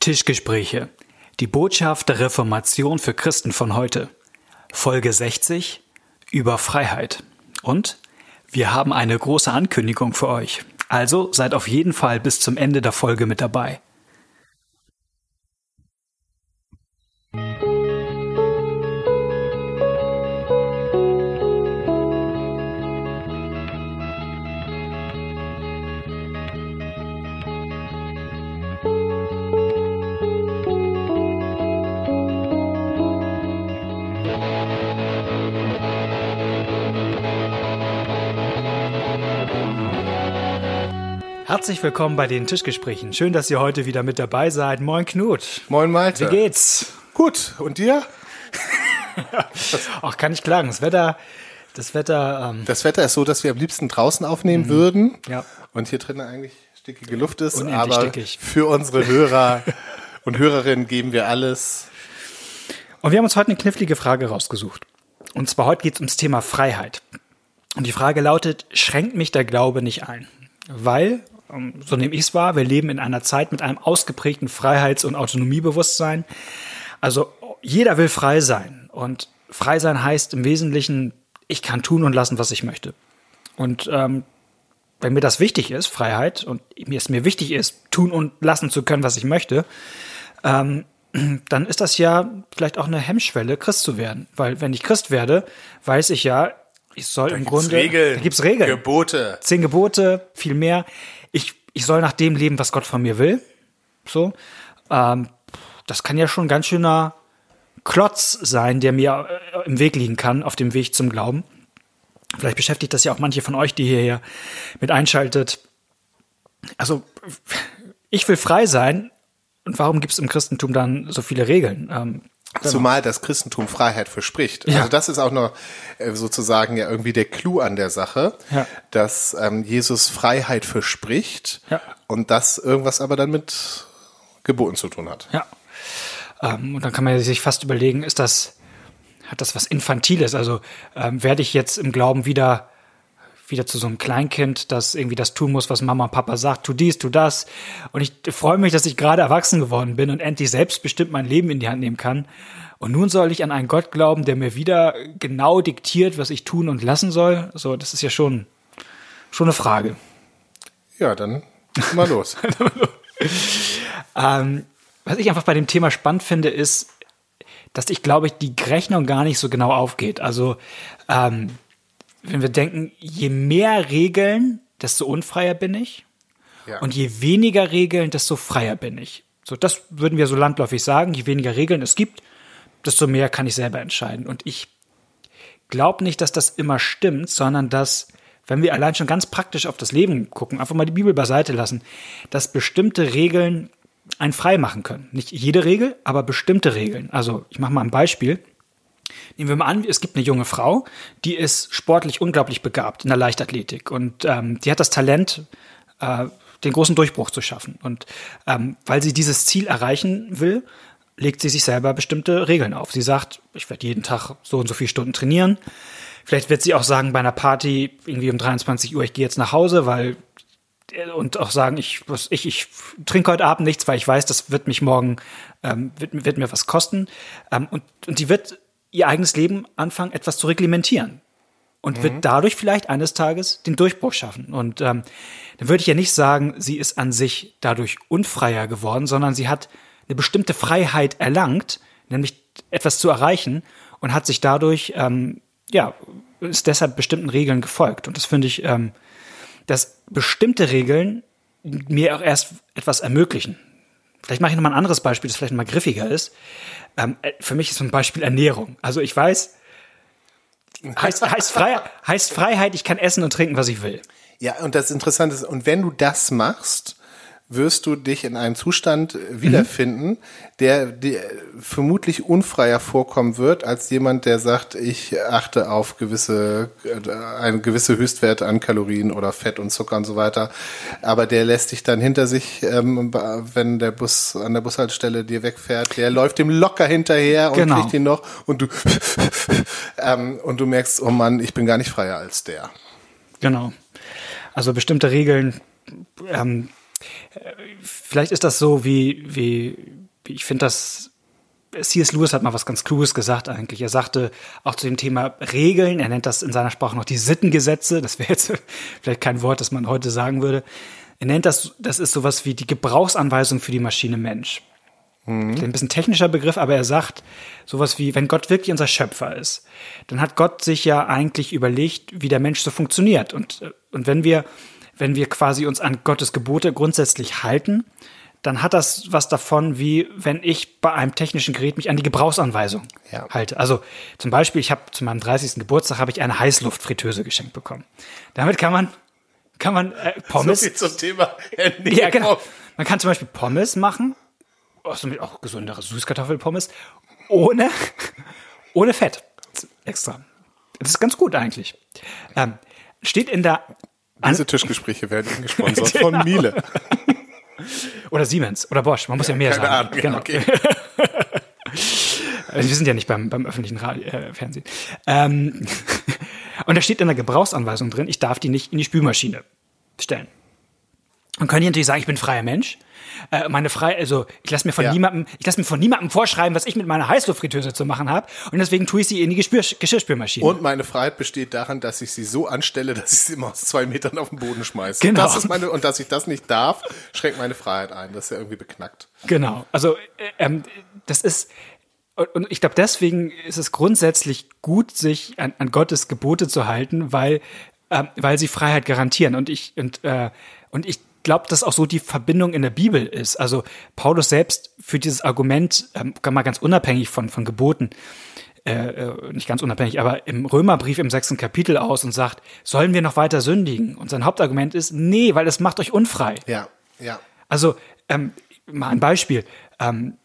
Tischgespräche. Die Botschaft der Reformation für Christen von heute. Folge 60 über Freiheit. Und wir haben eine große Ankündigung für euch. Also seid auf jeden Fall bis zum Ende der Folge mit dabei. Herzlich willkommen bei den Tischgesprächen. Schön, dass ihr heute wieder mit dabei seid. Moin Knut. Moin Malte. Wie geht's? Gut. Und dir? Ach, kann ich klagen. Das Wetter, das Wetter. Ähm das Wetter ist so, dass wir am liebsten draußen aufnehmen mhm. würden. Ja. Und hier drinnen eigentlich stickige Luft ist. Unendlich aber stickig. für unsere Hörer und Hörerinnen geben wir alles. Und wir haben uns heute eine knifflige Frage rausgesucht. Und zwar heute geht es ums Thema Freiheit. Und die Frage lautet, schränkt mich der Glaube nicht ein? Weil, so nehme ich es wahr, wir leben in einer Zeit mit einem ausgeprägten Freiheits- und Autonomiebewusstsein. Also jeder will frei sein. Und frei sein heißt im Wesentlichen, ich kann tun und lassen, was ich möchte. Und ähm, wenn mir das wichtig ist, Freiheit, und mir es mir wichtig ist, tun und lassen zu können, was ich möchte, ähm, dann ist das ja vielleicht auch eine Hemmschwelle, Christ zu werden. Weil wenn ich Christ werde, weiß ich ja, ich soll da im Grunde. Regeln, da gibt's Regeln. Gebote. Zehn Gebote, viel mehr. Ich, ich soll nach dem leben, was Gott von mir will. So. Ähm, das kann ja schon ein ganz schöner Klotz sein, der mir äh, im Weg liegen kann, auf dem Weg zum Glauben. Vielleicht beschäftigt das ja auch manche von euch, die hierher mit einschaltet. Also, ich will frei sein. Und warum gibt es im Christentum dann so viele Regeln? Ähm, Genau. Zumal das Christentum Freiheit verspricht. Ja. Also das ist auch noch äh, sozusagen ja irgendwie der Clou an der Sache, Ja. dass ähm, Jesus Freiheit verspricht Ja. und das irgendwas aber dann mit Geboten zu tun hat. Ja. Ähm, und dann kann man sich fast überlegen, ist das, hat das was Infantiles? Also ähm, werde ich jetzt im Glauben wieder wieder zu so einem Kleinkind, das irgendwie das tun muss, was Mama und Papa sagt, tu dies, tu das. Und ich freue mich, dass ich gerade erwachsen geworden bin und endlich selbstbestimmt mein Leben in die Hand nehmen kann. Und nun soll ich an einen Gott glauben, der mir wieder genau diktiert, was ich tun und lassen soll. So, das ist ja schon, schon eine Frage. Ja, dann mal los. Ähm, was ich einfach bei dem Thema spannend finde, ist, dass ich glaube, ich die Rechnung gar nicht so genau aufgeht. Also, ähm, wenn wir denken, je mehr Regeln, desto unfreier bin ich. Ja. Und je weniger Regeln, desto freier bin ich. So, das würden wir so landläufig sagen. Je weniger Regeln es gibt, desto mehr kann ich selber entscheiden. Und ich glaube nicht, dass das immer stimmt, sondern dass, wenn wir allein schon ganz praktisch auf das Leben gucken, einfach mal die Bibel beiseite lassen, dass bestimmte Regeln einen frei machen können. Nicht jede Regel, aber bestimmte Regeln. Also, ich mache mal ein Beispiel. Nehmen wir mal an, es gibt eine junge Frau, die ist sportlich unglaublich begabt in der Leichtathletik und ähm, die hat das Talent, äh, den großen Durchbruch zu schaffen. Und ähm, weil sie dieses Ziel erreichen will, legt sie sich selber bestimmte Regeln auf. Sie sagt, ich werde jeden Tag so und so viele Stunden trainieren. Vielleicht wird sie auch sagen, bei einer Party irgendwie um 23 Uhr, ich gehe jetzt nach Hause, weil und auch sagen, ich, ich, ich trinke heute Abend nichts, weil ich weiß, das wird mich morgen, ähm, wird, wird mir was kosten. Ähm, und, und die wird ihr eigenes Leben anfangen, etwas zu reglementieren. Und wird dadurch vielleicht eines Tages den Durchbruch schaffen. Und ähm, dann würde ich ja nicht sagen, sie ist an sich dadurch unfreier geworden, sondern sie hat eine bestimmte Freiheit erlangt, nämlich etwas zu erreichen und hat sich dadurch, ähm, ja, ist deshalb bestimmten Regeln gefolgt. Und das finde ich, ähm, dass bestimmte Regeln mir auch erst etwas ermöglichen. Vielleicht mache ich noch mal ein anderes Beispiel, das vielleicht noch mal griffiger ist. Ähm, äh, für mich ist ein Beispiel Ernährung. Also ich weiß, heißt, heißt, Freiheit, heißt Freiheit, ich kann essen und trinken, was ich will. Ja, und das Interessante ist, und wenn du das machst, wirst du dich in einem Zustand wiederfinden, der dir vermutlich unfreier vorkommen wird als jemand, der sagt, ich achte auf gewisse, äh, eine gewisse Höchstwerte an Kalorien oder Fett und Zucker und so weiter. Aber der lässt dich dann hinter sich, ähm, wenn der Bus an der Bushaltestelle dir wegfährt, der läuft dem locker hinterher und Genau. kriegt ihn noch und du, ähm, und du merkst, oh Mann, ich bin gar nicht freier als der. Genau. Also bestimmte Regeln ähm, vielleicht ist das so wie, wie, ich finde das, C.S. Lewis hat mal was ganz Kluges gesagt eigentlich. Er sagte auch zu dem Thema Regeln, er nennt das in seiner Sprache noch die Sittengesetze, das wäre jetzt vielleicht kein Wort, das man heute sagen würde. Er nennt das, das ist sowas wie die Gebrauchsanweisung für die Maschine Mensch. Mhm. Ein bisschen technischer Begriff, aber er sagt sowas wie, wenn Gott wirklich unser Schöpfer ist, dann hat Gott sich ja eigentlich überlegt, wie der Mensch so funktioniert. Und, und wenn wir, wenn wir quasi uns an Gottes Gebote grundsätzlich halten, dann hat das was davon, wie wenn ich bei einem technischen Gerät mich an die Gebrauchsanweisung ja. halte. Also zum Beispiel, ich habe zu meinem 30. Geburtstag habe ich eine Heißluftfritteuse geschenkt bekommen. Damit kann man kann man äh, Pommes. So viel zum Thema Ja, genau. Man kann zum Beispiel Pommes machen auch, auch gesundere Süßkartoffelpommes ohne, ohne Fett. Extra. Das ist ganz gut eigentlich. Ähm, steht in der. Diese Tischgespräche werden gesponsert genau. von Miele. Oder Siemens oder Bosch. Man muss ja, ja mehr keine sagen. Ahnung. Genau. Okay. wir sind ja nicht beim, beim öffentlichen Radio, äh, Fernsehen. Ähm, und da steht in der Gebrauchsanweisung drin, ich darf die nicht in die Spülmaschine stellen. Man könnte natürlich sagen, ich bin freier Mensch. Äh, meine frei, also ich lasse mir von ja. niemandem, ich lasse mir von niemandem vorschreiben, was ich mit meiner Heißluftfritteuse zu machen habe. Und deswegen tue ich sie in die Gespür Geschirrspülmaschine. Und meine Freiheit besteht darin, dass ich sie so anstelle, dass ich sie immer aus zwei Metern auf den Boden schmeiße. Genau. Das ist meine, und dass ich das nicht darf, schränkt meine Freiheit ein. Das ist ja irgendwie beknackt. Genau. Also äh, ähm, das ist und ich glaube, deswegen ist es grundsätzlich gut, sich an, an Gottes Gebote zu halten, weil, äh, weil sie Freiheit garantieren. Und ich, und, äh, und ich glaube, dass auch so die Verbindung in der Bibel ist. Also Paulus selbst führt dieses Argument, ähm, mal ganz unabhängig von, von Geboten, äh, äh, nicht ganz unabhängig, aber im Römerbrief im sechsten Kapitel aus und sagt, sollen wir noch weiter sündigen? Und sein Hauptargument ist, nee, weil es macht euch unfrei. Ja, ja. Also, ähm, mal ein Beispiel. Ähm,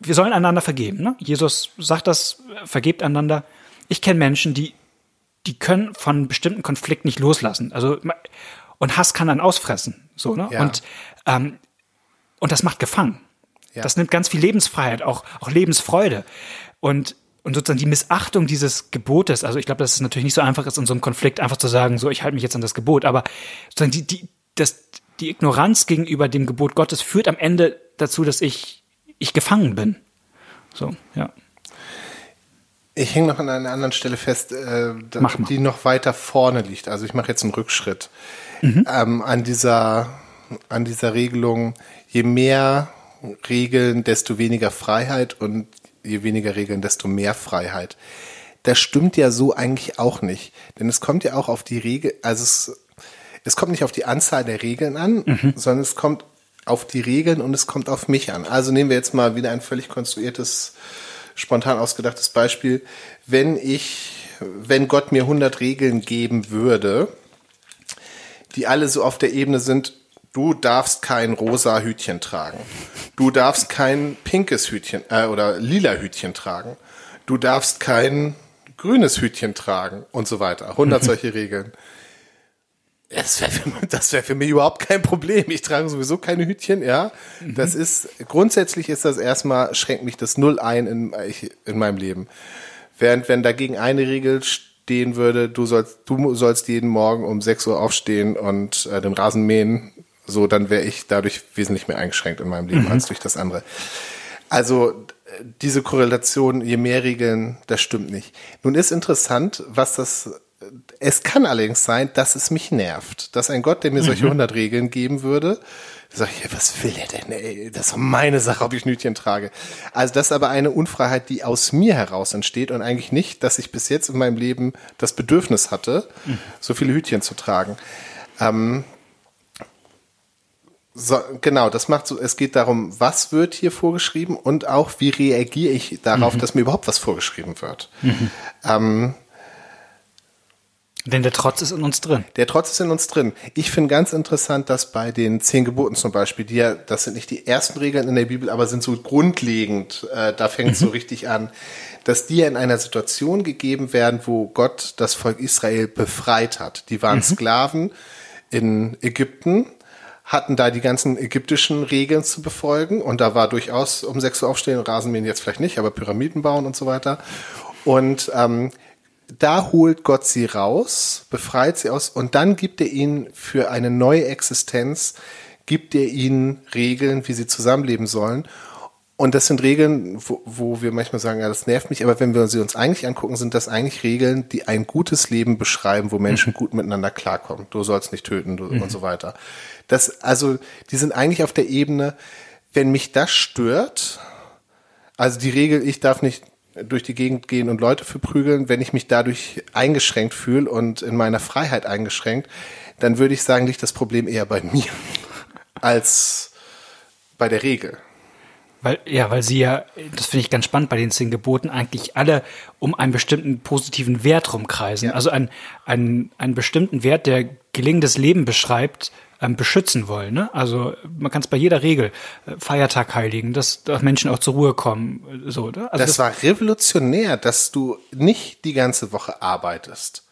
wir sollen einander vergeben. Ne? Jesus sagt das, vergebt einander. Ich kenne Menschen, die, die können von bestimmten Konflikten nicht loslassen. Also und Hass kann dann ausfressen. So, ne? Ja. Und, ähm, und das macht gefangen. Ja. Das nimmt ganz viel Lebensfreiheit, auch, auch Lebensfreude. Und, und sozusagen die Missachtung dieses Gebotes, also ich glaube, dass es natürlich nicht so einfach ist, in so einem Konflikt einfach zu sagen, so, ich halte mich jetzt an das Gebot, aber sozusagen die, die, das, die Ignoranz gegenüber dem Gebot Gottes führt am Ende dazu, dass ich, ich gefangen bin. So, ja. Ich hänge noch an einer anderen Stelle fest, äh, die noch weiter vorne liegt. Also ich mache jetzt einen Rückschritt mhm. ähm, an dieser an dieser Regelung. Je mehr Regeln, desto weniger Freiheit und je weniger Regeln, desto mehr Freiheit. Das stimmt ja so eigentlich auch nicht, denn es kommt ja auch auf die Regel, also es, es kommt nicht auf die Anzahl der Regeln an, mhm. sondern es kommt auf die Regeln und es kommt auf mich an. Also nehmen wir jetzt mal wieder ein völlig konstruiertes, spontan ausgedachtes Beispiel. Wenn ich, wenn Gott mir 100 Regeln geben würde, die alle so auf der Ebene sind, du darfst kein rosa Hütchen tragen. Du darfst kein pinkes Hütchen äh, oder lila Hütchen tragen. Du darfst kein grünes Hütchen tragen und so weiter. 100 solche Regeln. Das wäre für, das wär für mich überhaupt kein Problem. Ich trage sowieso keine Hütchen, ja. Das ist, grundsätzlich ist das erstmal, schränkt mich das null ein in, in meinem Leben. Während wenn dagegen eine Regel stehen würde, du sollst, du sollst jeden Morgen um 6 Uhr aufstehen und äh, den Rasen mähen, so, dann wäre ich dadurch wesentlich mehr eingeschränkt in meinem Leben mhm. als durch das andere. Also diese Korrelation, je mehr Regeln, das stimmt nicht. Nun ist interessant, was das es kann allerdings sein, dass es mich nervt, dass ein Gott, der mir solche mhm. 100 Regeln geben würde, sag ich, was will er denn, ey? Das ist meine Sache, ob ich Nütchen trage. Also das ist aber eine Unfreiheit, die aus mir heraus entsteht und eigentlich nicht, dass ich bis jetzt in meinem Leben das Bedürfnis hatte, mhm. so viele Hütchen zu tragen. Ähm, so, genau, das macht so, es geht darum, was wird hier vorgeschrieben und auch, wie reagiere ich darauf, mhm. dass mir überhaupt was vorgeschrieben wird. Mhm. Ähm, denn der Trotz ist in uns drin. Der Trotz ist in uns drin. Ich finde ganz interessant, dass bei den zehn Geboten zum Beispiel, die ja, das sind nicht die ersten Regeln in der Bibel, aber sind so grundlegend, äh, da fängt es mhm. so richtig an, dass die ja in einer Situation gegeben werden, wo Gott das Volk Israel befreit hat. Die waren mhm. Sklaven in Ägypten, hatten da die ganzen ägyptischen Regeln zu befolgen und da war durchaus um sechs Uhr aufstehen, Rasenmähen jetzt vielleicht nicht, aber Pyramiden bauen und so weiter. Und ähm, da holt Gott sie raus, befreit sie aus und dann gibt er ihnen für eine neue Existenz, gibt er ihnen Regeln, wie sie zusammenleben sollen. Und das sind Regeln, wo, wo wir manchmal sagen, ja, das nervt mich, aber wenn wir sie uns eigentlich angucken, sind das eigentlich Regeln, die ein gutes Leben beschreiben, wo Menschen mhm. gut miteinander klarkommen. Du sollst nicht töten du, mhm. und so weiter. Das, also, die sind eigentlich auf der Ebene, wenn mich das stört, also die Regel, ich darf nicht durch die Gegend gehen und Leute verprügeln, wenn ich mich dadurch eingeschränkt fühle und in meiner Freiheit eingeschränkt, dann würde ich sagen, liegt das Problem eher bei mir als bei der Regel. Weil, ja, weil sie ja, das finde ich ganz spannend bei den zehn Geboten, eigentlich alle um einen bestimmten positiven Wert rumkreisen. Ja. Also einen, einen, einen bestimmten Wert, der gelingendes Leben beschreibt, ähm, beschützen wollen. Ne? Also man kann es bei jeder Regel äh, Feiertag heiligen, dass, dass Menschen auch zur Ruhe kommen. Äh, so, ne? also das, das war revolutionär, dass du nicht die ganze Woche arbeitest.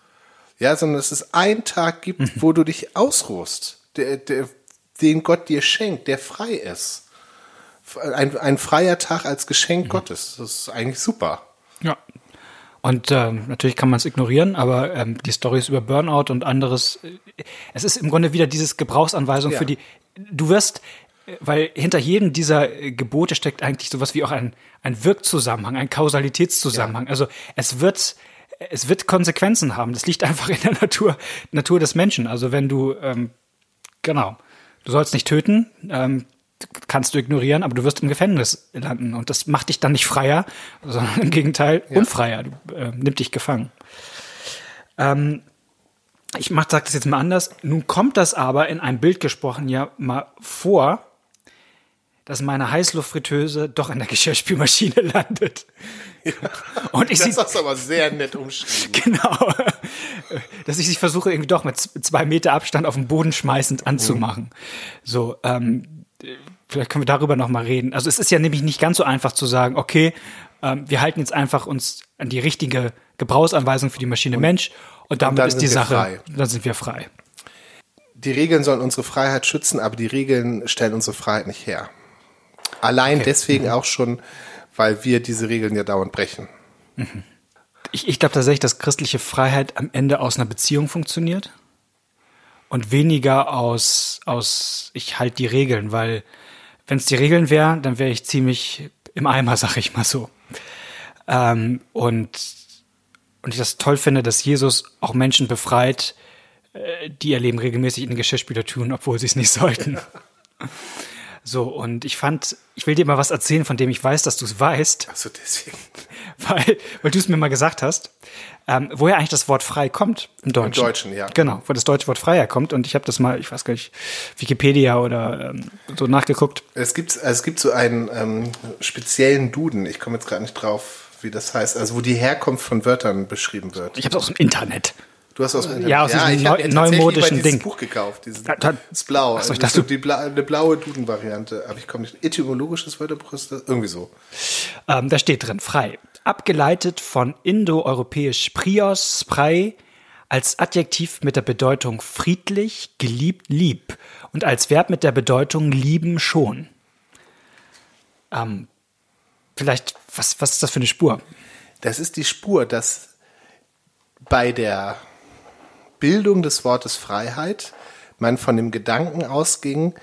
Ja, sondern dass es einen Tag gibt, mhm. wo du dich ausruhst, der, der, den Gott dir schenkt, der frei ist ein, ein freier Tag als Geschenk mhm. Gottes. Das ist eigentlich super. Und ähm, natürlich kann man es ignorieren, aber ähm, die Stories über Burnout und anderes, es ist im Grunde wieder dieses Gebrauchsanweisung ja. für die. Du wirst, weil hinter jedem dieser äh, Gebote steckt eigentlich sowas wie auch ein, ein Wirkzusammenhang, ein Kausalitätszusammenhang. Ja. Also es wird, es wird Konsequenzen haben. Das liegt einfach in der Natur, Natur des Menschen. Also wenn du, ähm, genau, du sollst nicht töten, ähm, kannst du ignorieren, aber du wirst im Gefängnis landen. Und das macht dich dann nicht freier, sondern im Gegenteil ja. unfreier. Du, äh, nimmt dich gefangen. Ähm, ich mach, sag das jetzt mal anders. Nun kommt das aber in einem Bild gesprochen ja mal vor, dass meine Heißluftfritteuse doch in der Geschirrspülmaschine landet. Ja, und ich das hast aber sehr nett umschrieben. Genau. Dass ich sie versuche, irgendwie doch mit zwei Meter Abstand auf den Boden schmeißend anzumachen. Mhm. So, ähm, vielleicht können wir darüber noch mal reden. Also es ist ja nämlich nicht ganz so einfach zu sagen, okay, ähm, wir halten jetzt einfach uns an die richtige Gebrauchsanweisung für die Maschine und, Mensch und damit und ist die Sache, frei. dann sind wir frei. Die Regeln sollen unsere Freiheit schützen, aber die Regeln stellen unsere Freiheit nicht her. Allein okay. deswegen mhm. auch schon, weil wir diese Regeln ja dauernd brechen. Mhm. Ich, ich glaube tatsächlich, dass christliche Freiheit am Ende aus einer Beziehung funktioniert und weniger aus, aus ich halte die Regeln, weil wenn es die Regeln wären, dann wäre ich ziemlich im Eimer, sag ich mal so. Ähm, und, und ich das toll finde, dass Jesus auch Menschen befreit, äh, die ihr Leben regelmäßig in den Geschirrspüler tun, obwohl sie es nicht sollten. So, und ich fand, ich will dir mal was erzählen, von dem ich weiß, dass du es weißt. Ach so, deswegen. Weil, weil du es mir mal gesagt hast, ähm, woher eigentlich das Wort frei kommt im Deutschen. Im Deutschen, ja. Genau, wo das deutsche Wort freier kommt. Und ich habe das mal, ich weiß gar nicht, Wikipedia oder ähm, so nachgeguckt. Es gibt, es gibt so einen ähm, speziellen Duden, ich komme jetzt gerade nicht drauf, wie das heißt, also wo die Herkunft von Wörtern beschrieben wird. Ich habe es aus dem Internet. Du hast aus dem Internet. Ja, aus ja, diesem neu, neumodischen Ding. Buch gekauft, dieses da, da, das Blau. Achso, ich dachte, die Bla, eine blaue Duden-Variante. Aber ich komme nicht. Etymologisches Wörterbuch ist das irgendwie so. Ähm, da steht drin, frei abgeleitet von indoeuropäisch prios, sprei, als Adjektiv mit der Bedeutung friedlich, geliebt, lieb und als Verb mit der Bedeutung lieben schon. Ähm, vielleicht, was, was ist das für eine Spur? Das ist die Spur, dass bei der Bildung des Wortes Freiheit man von dem Gedanken ausging,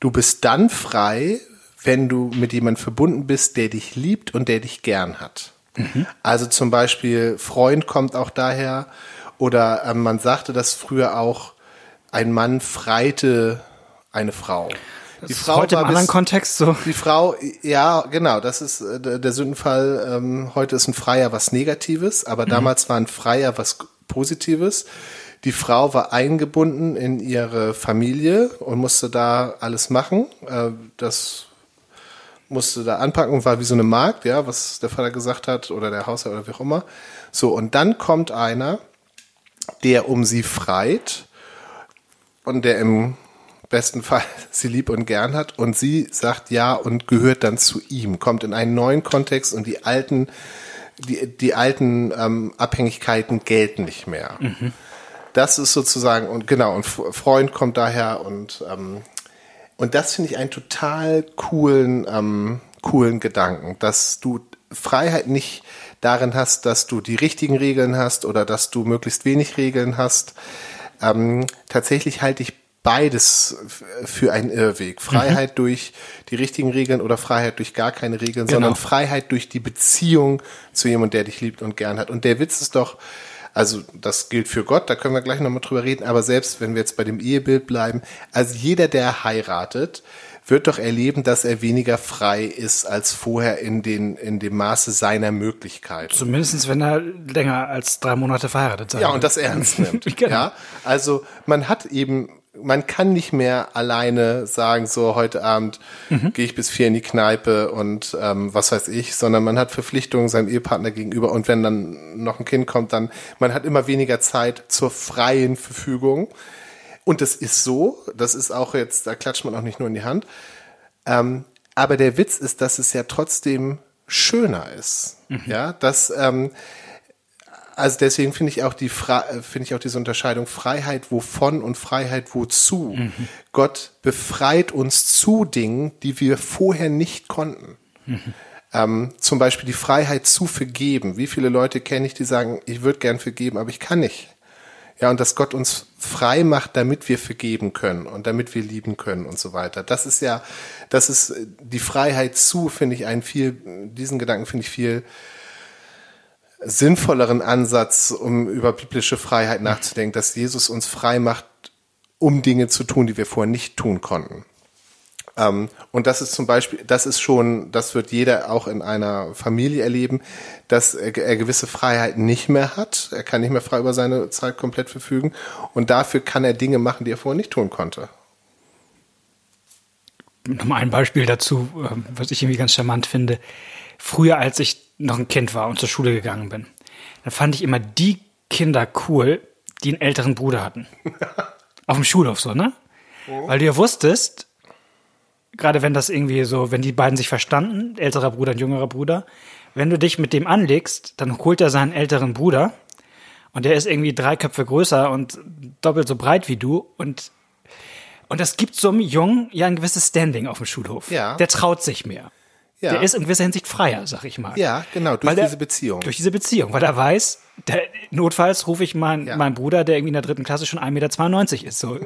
du bist dann frei, wenn du mit jemandem verbunden bist, der dich liebt und der dich gern hat. Mhm. Also zum Beispiel Freund kommt auch daher oder äh, man sagte, dass früher auch ein Mann freite eine Frau. Das die Frau heute im anderen Kontext so. Die Frau, ja, genau, das ist äh, der Sündenfall. Ähm, heute ist ein Freier was Negatives, aber mhm. damals war ein Freier was Positives. Die Frau war eingebunden in ihre Familie und musste da alles machen. Äh, das musste da anpacken und war wie so eine Markt, ja, was der Vater gesagt hat oder der Hausherr oder wie auch immer. So, und dann kommt einer, der um sie freit und der im besten Fall sie lieb und gern hat und sie sagt ja und gehört dann zu ihm, kommt in einen neuen Kontext und die alten, die, die alten ähm, Abhängigkeiten gelten nicht mehr. Mhm. Das ist sozusagen, und genau, und Freund kommt daher und ähm, und das finde ich einen total coolen, ähm, coolen Gedanken, dass du Freiheit nicht darin hast, dass du die richtigen Regeln hast oder dass du möglichst wenig Regeln hast. Ähm, tatsächlich halte ich beides für einen Irrweg. Freiheit mhm. durch die richtigen Regeln oder Freiheit durch gar keine Regeln, genau. sondern Freiheit durch die Beziehung zu jemandem, der dich liebt und gern hat. Und der Witz ist doch, also das gilt für Gott, da können wir gleich nochmal drüber reden, aber selbst wenn wir jetzt bei dem Ehebild bleiben, also jeder, der heiratet, wird doch erleben, dass er weniger frei ist als vorher in, den, in dem Maße seiner Möglichkeiten. Zumindest wenn er länger als drei Monate verheiratet ist. Ja, und das ernst nimmt. genau. Ja, also man hat eben man kann nicht mehr alleine sagen, so heute Abend mhm. gehe ich bis vier in die Kneipe und ähm, was weiß ich, sondern man hat Verpflichtungen seinem Ehepartner gegenüber und wenn dann noch ein Kind kommt, dann man hat immer weniger Zeit zur freien Verfügung. Und das ist so, das ist auch jetzt, da klatscht man auch nicht nur in die Hand. Ähm, aber der Witz ist, dass es ja trotzdem schöner ist. Mhm. Ja, dass ähm, also deswegen finde ich auch die äh, finde ich auch diese Unterscheidung Freiheit wovon und Freiheit wozu. Mhm. Gott befreit uns zu Dingen, die wir vorher nicht konnten. Mhm. Ähm, zum Beispiel die Freiheit zu vergeben. Wie viele Leute kenne ich, die sagen, ich würde gern vergeben, aber ich kann nicht. Ja, und dass Gott uns frei macht, damit wir vergeben können und damit wir lieben können und so weiter. Das ist ja, das ist äh, die Freiheit zu, finde ich einen viel, diesen Gedanken finde ich viel sinnvolleren Ansatz, um über biblische Freiheit nachzudenken, dass Jesus uns frei macht, um Dinge zu tun, die wir vorher nicht tun konnten. Ähm, und das ist zum Beispiel, das ist schon, das wird jeder auch in einer Familie erleben, dass er, er gewisse Freiheiten nicht mehr hat. Er kann nicht mehr frei über seine Zeit komplett verfügen. Und dafür kann er Dinge machen, die er vorher nicht tun konnte. Nochmal ein Beispiel dazu, ähm, was ich irgendwie ganz charmant finde. Früher, als ich noch ein Kind war und zur Schule gegangen bin, dann fand ich immer die Kinder cool, die einen älteren Bruder hatten. Auf dem Schulhof so, ne? Oh. Weil du ja wusstest, gerade wenn das irgendwie so, wenn die beiden sich verstanden, älterer Bruder und jüngerer Bruder, wenn du dich mit dem anlegst, dann holt er seinen älteren Bruder und der ist irgendwie drei Köpfe größer und doppelt so breit wie du und und das gibt so einem Jungen ja ein gewisses Standing auf dem Schulhof. Ja. Der traut sich mehr. Ja. Der ist in gewisser Hinsicht freier, sag ich mal. Ja, genau, durch der, diese Beziehung. Durch diese Beziehung, weil er weiß, der, notfalls rufe ich meinen ja. meinen Bruder, der irgendwie in der dritten Klasse schon 1,92 Meter ist. So.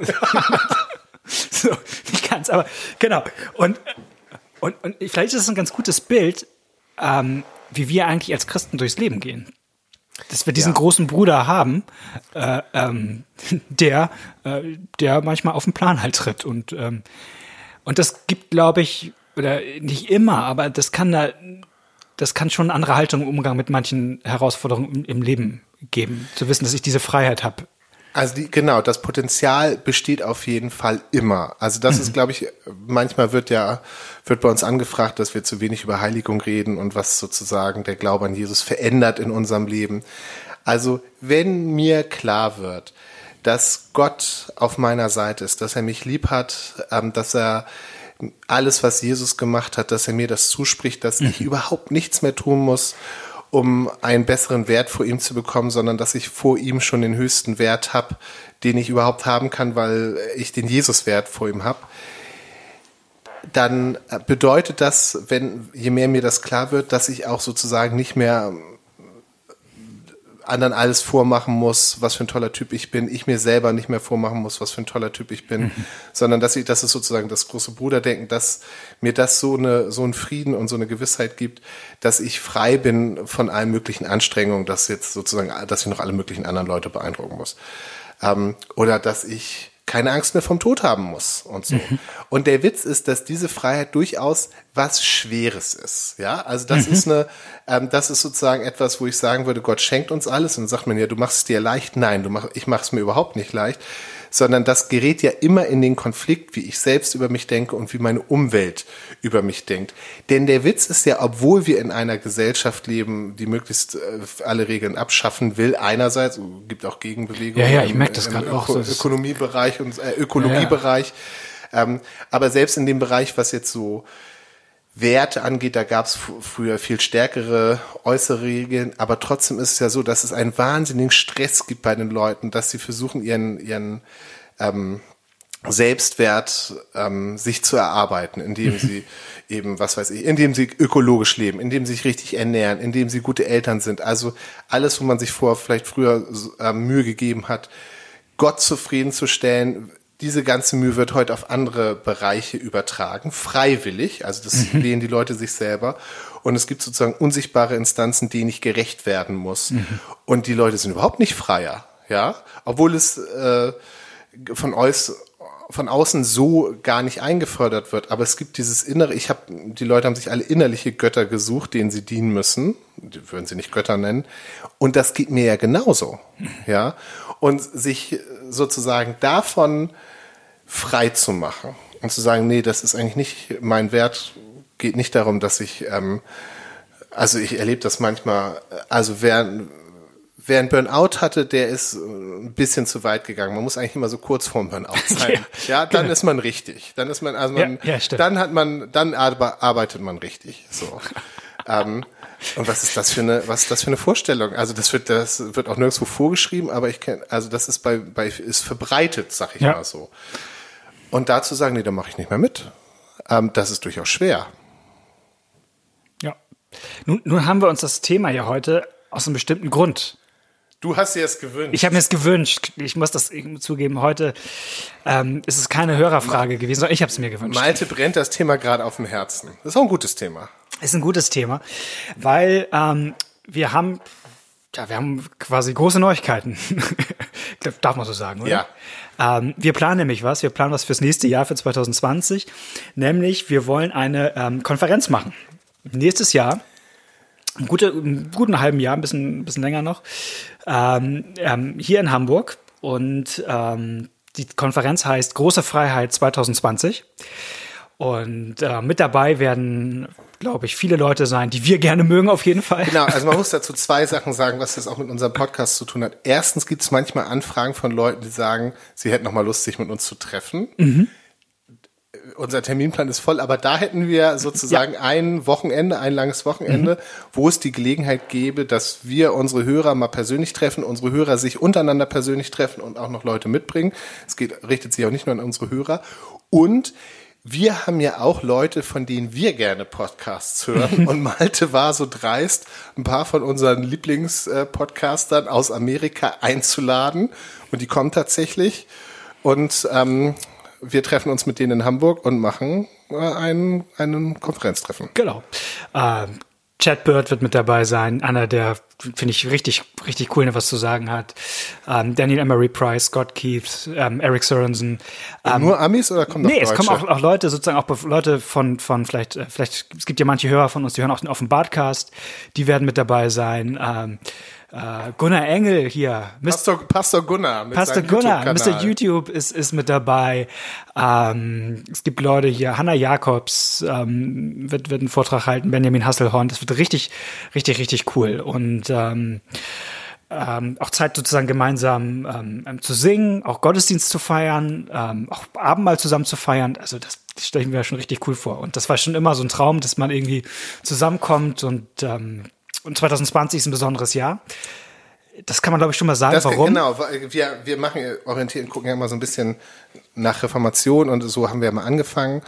so, nicht ganz, aber genau. Und, und, und vielleicht ist es ein ganz gutes Bild, ähm, wie wir eigentlich als Christen durchs Leben gehen. Dass wir diesen ja. großen Bruder haben, äh, ähm, der, äh, der manchmal auf den Plan halt tritt. Und, ähm, und das gibt, glaube ich, oder nicht immer, aber das kann da, das kann schon eine andere Haltung im Umgang mit manchen Herausforderungen im Leben geben. Zu wissen, dass ich diese Freiheit habe. Also die, genau, das Potenzial besteht auf jeden Fall immer. Also das mhm. ist, glaube ich, manchmal wird ja, wird bei uns angefragt, dass wir zu wenig über Heiligung reden und was sozusagen der Glaube an Jesus verändert in unserem Leben. Also wenn mir klar wird, dass Gott auf meiner Seite ist, dass er mich lieb hat, ähm, dass er alles, was Jesus gemacht hat, dass er mir das zuspricht, dass ich mhm. überhaupt nichts mehr tun muss, um einen besseren Wert vor ihm zu bekommen, sondern dass ich vor ihm schon den höchsten Wert habe, den ich überhaupt haben kann, weil ich den Jesus-Wert vor ihm habe. Dann bedeutet das, wenn je mehr mir das klar wird, dass ich auch sozusagen nicht mehr anderen alles vormachen muss, was für ein toller Typ ich bin, ich mir selber nicht mehr vormachen muss, was für ein toller Typ ich bin, mhm. sondern dass ich, das ist sozusagen das große Bruderdenken, dass mir das so eine, so einen Frieden und so eine Gewissheit gibt, dass ich frei bin von allen möglichen Anstrengungen, dass jetzt sozusagen, dass ich noch alle möglichen anderen Leute beeindrucken muss. Ähm, oder dass ich keine Angst mehr vom Tod haben muss und so. Mhm. Und der Witz ist, dass diese Freiheit durchaus was Schweres ist. Ja, also das mhm. ist eine, ähm, das ist sozusagen etwas, wo ich sagen würde, Gott schenkt uns alles und dann sagt man ja, du machst es dir leicht. Nein, du mach, ich mache es mir überhaupt nicht leicht sondern das gerät ja immer in den Konflikt, wie ich selbst über mich denke und wie meine Umwelt über mich denkt. Denn der Witz ist ja, obwohl wir in einer Gesellschaft leben, die möglichst äh, alle Regeln abschaffen will, einerseits, gibt auch Gegenbewegungen. Ja, ja, ich merke das gerade auch. So Ökonomiebereich und äh, Ökologiebereich. Ja, ja. Ähm, aber selbst in dem Bereich, was jetzt so Werte angeht, da gab es früher viel stärkere äußere Regeln, aber trotzdem ist es ja so, dass es einen wahnsinnigen Stress gibt bei den Leuten, dass sie versuchen, ihren, ihren ähm, Selbstwert ähm, sich zu erarbeiten, indem sie eben, was weiß ich, indem sie ökologisch leben, indem sie sich richtig ernähren, indem sie gute Eltern sind. Also alles, wo man sich vor vielleicht früher äh, Mühe gegeben hat, Gott zufriedenzustellen, diese ganze Mühe wird heute auf andere Bereiche übertragen, freiwillig, also das mhm. wählen die Leute sich selber. Und es gibt sozusagen unsichtbare Instanzen, denen ich gerecht werden muss. Mhm. Und die Leute sind überhaupt nicht freier, ja, obwohl es äh, von euch von außen so gar nicht eingefordert wird. Aber es gibt dieses innere, ich habe, die Leute haben sich alle innerliche Götter gesucht, denen sie dienen müssen. Die würden sie nicht Götter nennen. Und das geht mir ja genauso. Ja. Und sich sozusagen davon frei zu machen und zu sagen, nee, das ist eigentlich nicht mein Wert, geht nicht darum, dass ich, ähm, also ich erlebe das manchmal, also wer, wer ein Burnout hatte, der ist ein bisschen zu weit gegangen. Man muss eigentlich immer so kurz vorm Burnout sein. ja, ja, dann genau. ist man richtig. Dann ist man, also man, ja, ja, dann hat man, dann arbeitet man richtig. So. ähm, und was ist das für eine, was ist das für eine Vorstellung? Also das wird, das wird auch nirgendwo vorgeschrieben, aber ich kenne, also das ist bei, bei, ist verbreitet, sag ich ja. mal so. Und dazu sagen, nee, da mache ich nicht mehr mit. Ähm, das ist durchaus schwer. Ja. Nun, nun haben wir uns das Thema ja heute aus einem bestimmten Grund Du hast dir es gewünscht. Ich habe mir es gewünscht. Ich muss das zugeben. Heute ähm, ist es keine Hörerfrage gewesen, sondern ich habe es mir gewünscht. Malte brennt das Thema gerade auf dem Herzen. Das ist auch ein gutes Thema. Ist ein gutes Thema, weil ähm, wir haben, ja, wir haben quasi große Neuigkeiten. Darf man so sagen, oder? Ja. Ähm, wir planen nämlich was. Wir planen was fürs nächste Jahr, für 2020. Nämlich, wir wollen eine ähm, Konferenz machen. Nächstes Jahr einen, gute, guten halben Jahr, ein bisschen, ein bisschen länger noch, ähm, ähm, hier in Hamburg. Und ähm, die Konferenz heißt Große Freiheit 2020. Und äh, mit dabei werden, glaube ich, viele Leute sein, die wir gerne mögen, auf jeden Fall. Genau, also man muss dazu zwei Sachen sagen, was das auch mit unserem Podcast zu tun hat. Erstens gibt es manchmal Anfragen von Leuten, die sagen, sie hätten noch mal Lust, sich mit uns zu treffen. Mhm unser Terminplan ist voll, aber da hätten wir sozusagen ja. ein Wochenende, ein langes Wochenende, mhm. wo es die Gelegenheit gäbe, dass wir unsere Hörer mal persönlich treffen, unsere Hörer sich untereinander persönlich treffen und auch noch Leute mitbringen. Es geht, richtet sich auch nicht nur an unsere Hörer. Und wir haben ja auch Leute, von denen wir gerne Podcasts hören. Und Malte war so dreist, ein paar von unseren Lieblingspodcastern aus Amerika einzuladen. Und die kommen tatsächlich. Und ähm, wir treffen uns mit denen in Hamburg und machen äh, einen, einen Konferenztreffen. Genau. Ähm, Chad Bird wird mit dabei sein, einer der, finde ich, richtig, richtig cool, der was zu sagen hat. Ähm, Daniel Emery Price, Scott Keith, ähm, Eric Sorensen. Ähm, nur Amis oder kommen Nee, es kommen auch, auch Leute, sozusagen auch Leute von, von vielleicht, äh, vielleicht, es gibt ja manche Hörer von uns, die hören auch auf dem Badcast, die werden mit dabei sein. Uh, Gunnar Engel hier. Pastor, Pastor Gunnar. Mit Pastor Gunnar, Mr. YouTube ist, ist mit dabei. Ähm, es gibt Leute hier, Hanna Jakobs ähm, wird, wird einen Vortrag halten, Benjamin Hasselhorn. Das wird richtig, richtig, richtig cool. Und ähm, ähm, auch Zeit sozusagen gemeinsam ähm, ähm zu singen, auch Gottesdienst zu feiern, ähm, auch Abendmahl zusammen zu feiern. Also das, das stelle ich mir schon richtig cool vor. Und das war schon immer so ein Traum, dass man irgendwie zusammenkommt und ähm, und 2020 ist ein besonderes Jahr. Das kann man, glaube ich, schon mal sagen. Das, Warum? Genau, wir, wir machen, orientieren, gucken ja immer so ein bisschen nach Reformation und so haben wir mal angefangen.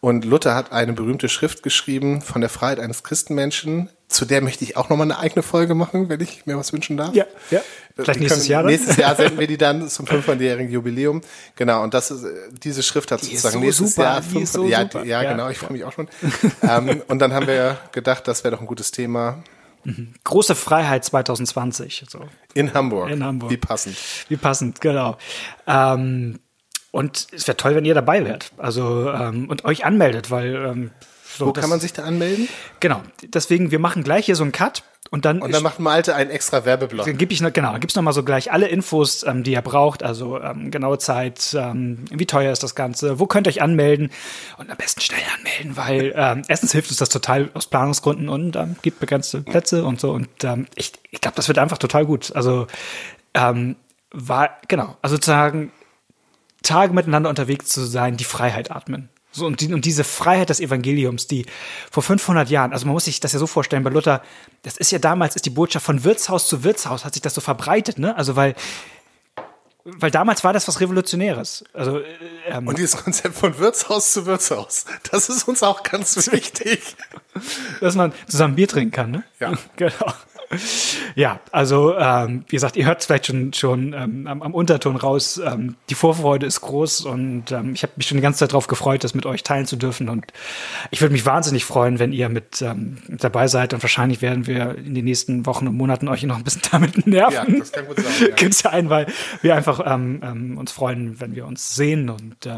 Und Luther hat eine berühmte Schrift geschrieben von der Freiheit eines Christenmenschen. Zu der möchte ich auch nochmal eine eigene Folge machen, wenn ich mir was wünschen darf. Ja, ja. Vielleicht nächstes Jahr dann? Nächstes Jahr senden wir die dann zum 500-jährigen Jubiläum. Genau, und das ist, diese Schrift hat die sozusagen so nächstes super, Jahr 500, so ja, ja, ja, genau, ich freue mich auch schon. ähm, und dann haben wir gedacht, das wäre doch ein gutes Thema. Große Freiheit 2020. So. In Hamburg. In Hamburg. Wie passend. Wie passend, genau. Ähm, und es wäre toll, wenn ihr dabei wärt. Also ähm, und euch anmeldet, weil ähm, so, Wo kann man sich da anmelden? Genau. Deswegen, wir machen gleich hier so einen Cut und dann, und dann macht Malte einen extra Werbeblock. Dann gebe ich noch, genau, dann gibt's noch mal so gleich alle Infos, ähm, die ihr braucht, also ähm, genaue Zeit, ähm, wie teuer ist das Ganze, wo könnt ihr euch anmelden und am besten schnell anmelden, weil ähm, erstens hilft uns das total aus Planungsgründen und ähm, gibt begrenzte Plätze und so und ähm, ich, ich glaube, das wird einfach total gut. Also ähm, war genau, also sozusagen Tage miteinander unterwegs zu sein, die Freiheit atmen. So, und, die, und diese Freiheit des Evangeliums, die vor 500 Jahren, also man muss sich das ja so vorstellen, bei Luther, das ist ja damals, ist die Botschaft von Wirtshaus zu Wirtshaus, hat sich das so verbreitet, ne? Also, weil, weil damals war das was Revolutionäres. Also, äh, ähm, und dieses Konzept von Wirtshaus zu Wirtshaus, das ist uns auch ganz wichtig. Dass man zusammen Bier trinken kann, ne? Ja. genau. Ja, also ähm, wie gesagt, ihr hört es vielleicht schon schon ähm, am, am Unterton raus. Ähm, die Vorfreude ist groß und ähm, ich habe mich schon die ganze Zeit darauf gefreut, das mit euch teilen zu dürfen. Und ich würde mich wahnsinnig freuen, wenn ihr mit ähm, dabei seid. Und wahrscheinlich werden wir in den nächsten Wochen und Monaten euch noch ein bisschen damit nerven. Ja, das kann gut sein. Ja. sein, weil wir einfach ähm, uns freuen, wenn wir uns sehen und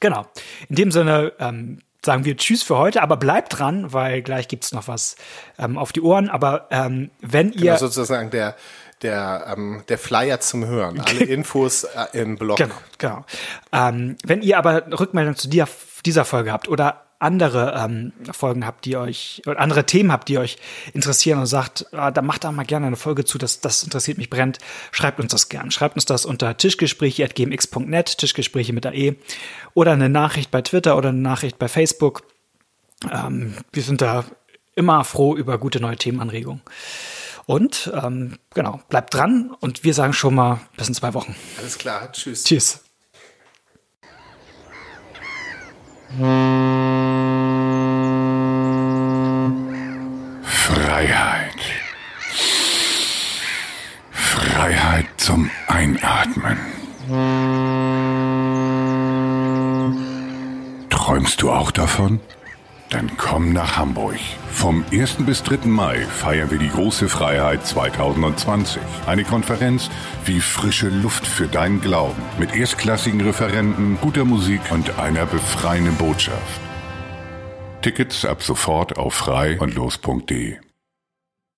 genau. In dem Sinne. Ähm, sagen wir Tschüss für heute, aber bleibt dran, weil gleich gibt's noch was ähm, auf die Ohren. Aber ähm, wenn ihr. Genau, sozusagen der, der, ähm, der Flyer zum Hören. Alle Infos äh, im Blog. Genau, genau. Ähm, wenn ihr aber Rückmeldung zu dir, dieser Folge habt oder andere ähm, Folgen habt, die euch, oder andere Themen habt, die euch interessieren und sagt, ah, da macht da mal gerne eine Folge zu, das, das interessiert mich brennt, schreibt uns das gern. Schreibt uns das unter tischgespräche.gmx.net, Tischgespräche mit AE, oder eine Nachricht bei Twitter oder eine Nachricht bei Facebook. Ähm, wir sind da immer froh über gute neue Themenanregungen. Und ähm, genau, bleibt dran und wir sagen schon mal bis in zwei Wochen. Alles klar, tschüss. Tschüss. Davon? Dann komm nach Hamburg. Vom 1. bis 3. Mai feiern wir die große Freiheit 2020. Eine Konferenz wie frische Luft für deinen Glauben. Mit erstklassigen Referenten, guter Musik und einer befreienden Botschaft. Tickets ab sofort auf frei und los.de.